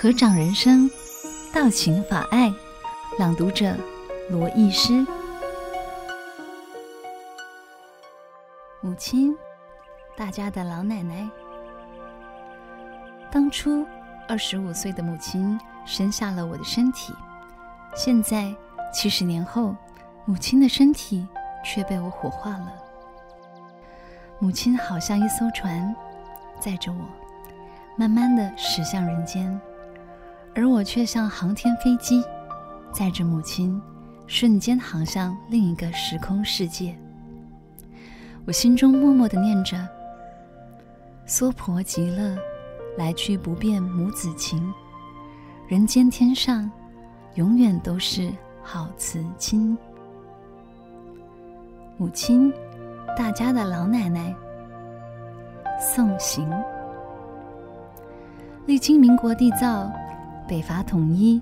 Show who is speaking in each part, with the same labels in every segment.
Speaker 1: 合掌人生，道情法爱，朗读者罗艺诗。母亲，大家的老奶奶。当初二十五岁的母亲生下了我的身体，现在七十年后，母亲的身体却被我火化了。母亲好像一艘船，载着我，慢慢的驶向人间。而我却像航天飞机，载着母亲，瞬间航向另一个时空世界。我心中默默的念着：“娑婆极乐，来去不变母子情，人间天上，永远都是好慈亲。”母亲，大家的老奶奶。送行。历经民国缔造。北伐统一，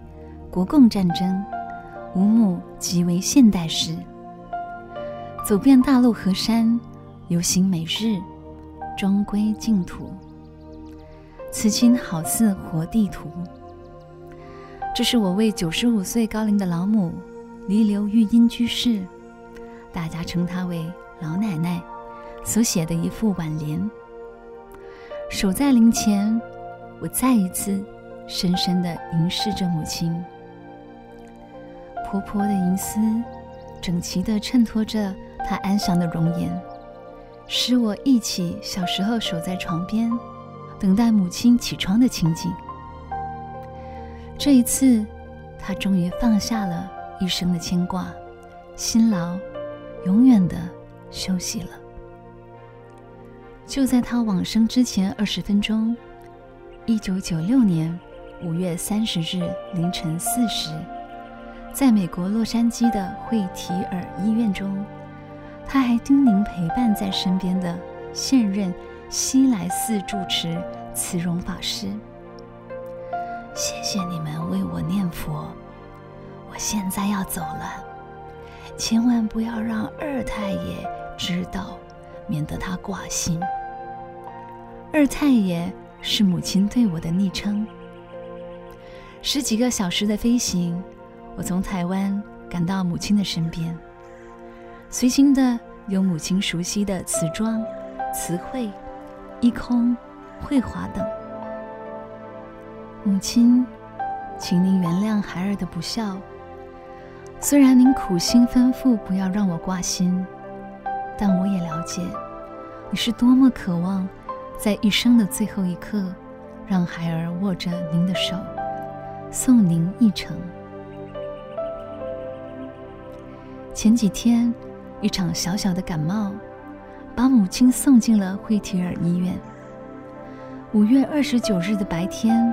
Speaker 1: 国共战争，吾母即为现代诗。走遍大陆河山，游行美日，终归净土。慈亲好似活地图。这是我为九十五岁高龄的老母离流玉音居士，大家称她为老奶奶，所写的一副挽联。守在灵前，我再一次。深深的凝视着母亲，婆婆的银丝整齐的衬托着她安详的容颜，使我忆起小时候守在床边，等待母亲起床的情景。这一次，她终于放下了一生的牵挂，辛劳，永远的休息了。就在她往生之前二十分钟，一九九六年。五月三十日凌晨四时，在美国洛杉矶的惠提尔医院中，他还叮咛陪伴在身边的现任西来寺住持慈容法师：“谢谢你们为我念佛，我现在要走了，千万不要让二太爷知道，免得他挂心。”二太爷是母亲对我的昵称。十几个小时的飞行，我从台湾赶到母亲的身边，随行的有母亲熟悉的慈庄、慈惠、一空、惠华等。母亲，请您原谅孩儿的不孝。虽然您苦心吩咐不要让我挂心，但我也了解，你是多么渴望在一生的最后一刻，让孩儿握着您的手。送您一程。前几天，一场小小的感冒，把母亲送进了惠提尔医院。五月二十九日的白天，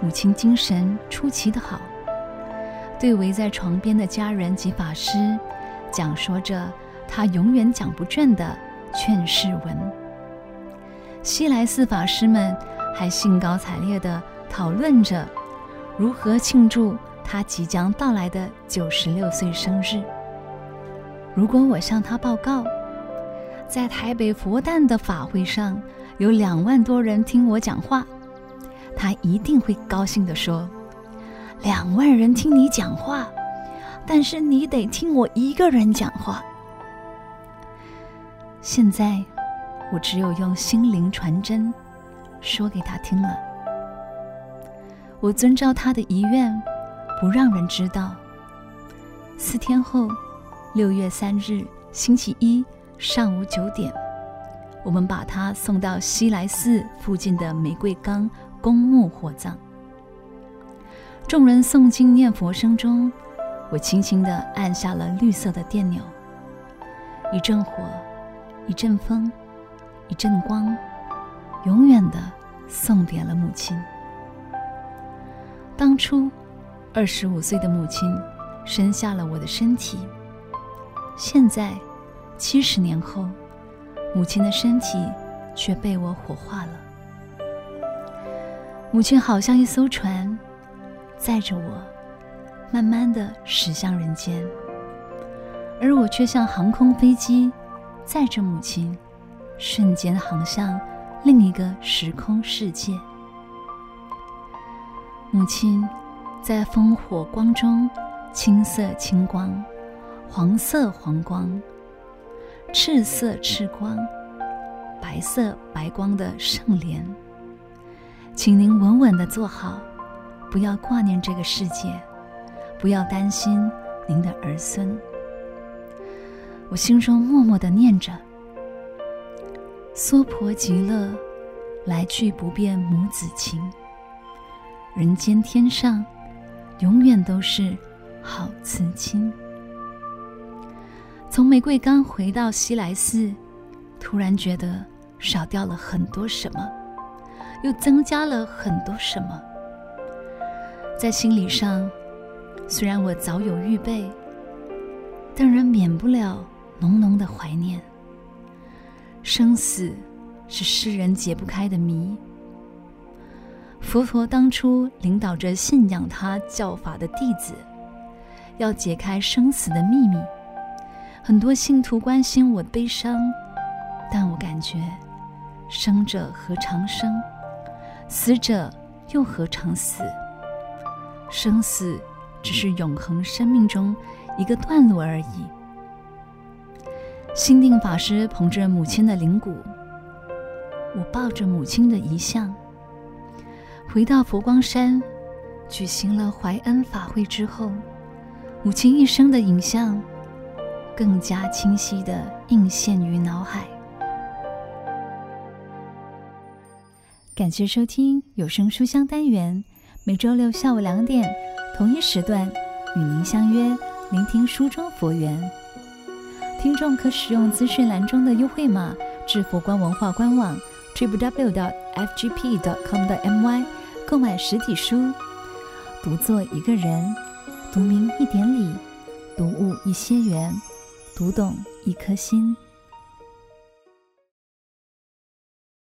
Speaker 1: 母亲精神出奇的好，对围在床边的家人及法师，讲说着她永远讲不倦的劝世文。西来寺法师们还兴高采烈地讨论着。如何庆祝他即将到来的九十六岁生日？如果我向他报告，在台北佛诞的法会上有两万多人听我讲话，他一定会高兴地说：“两万人听你讲话，但是你得听我一个人讲话。”现在，我只有用心灵传真，说给他听了。我遵照他的遗愿，不让人知道。四天后，六月三日星期一上午九点，我们把他送到西来寺附近的玫瑰岗公墓火葬。众人诵经念佛声中，我轻轻地按下了绿色的电钮。一阵火，一阵风，一阵光，永远地送别了母亲。当初，二十五岁的母亲生下了我的身体。现在，七十年后，母亲的身体却被我火化了。母亲好像一艘船，载着我，慢慢的驶向人间，而我却像航空飞机，载着母亲，瞬间航向另一个时空世界。母亲在烽火光中，青色青光，黄色黄光，赤色赤光，白色白光的圣莲，请您稳稳地坐好，不要挂念这个世界，不要担心您的儿孙。我心中默默地念着：娑婆极乐，来去不变母子情。人间天上，永远都是好慈亲。从玫瑰岗回到西来寺，突然觉得少掉了很多什么，又增加了很多什么。在心理上，虽然我早有预备，但仍免不了浓浓的怀念。生死是世人解不开的谜。佛陀当初领导着信仰他教法的弟子，要解开生死的秘密。很多信徒关心我悲伤，但我感觉，生者何尝生，死者又何尝死？生死只是永恒生命中一个段落而已。心定法师捧着母亲的灵骨，我抱着母亲的遗像。回到佛光山，举行了怀恩法会之后，母亲一生的影像更加清晰地映现于脑海。感谢收听有声书香单元，每周六下午两点同一时段与您相约，聆听书中佛缘。听众可使用资讯栏中的优惠码至佛光文化官网 www.fgp.com.my。购买实体书，读作一个人，读明一点理，读悟一些缘，读懂一颗心。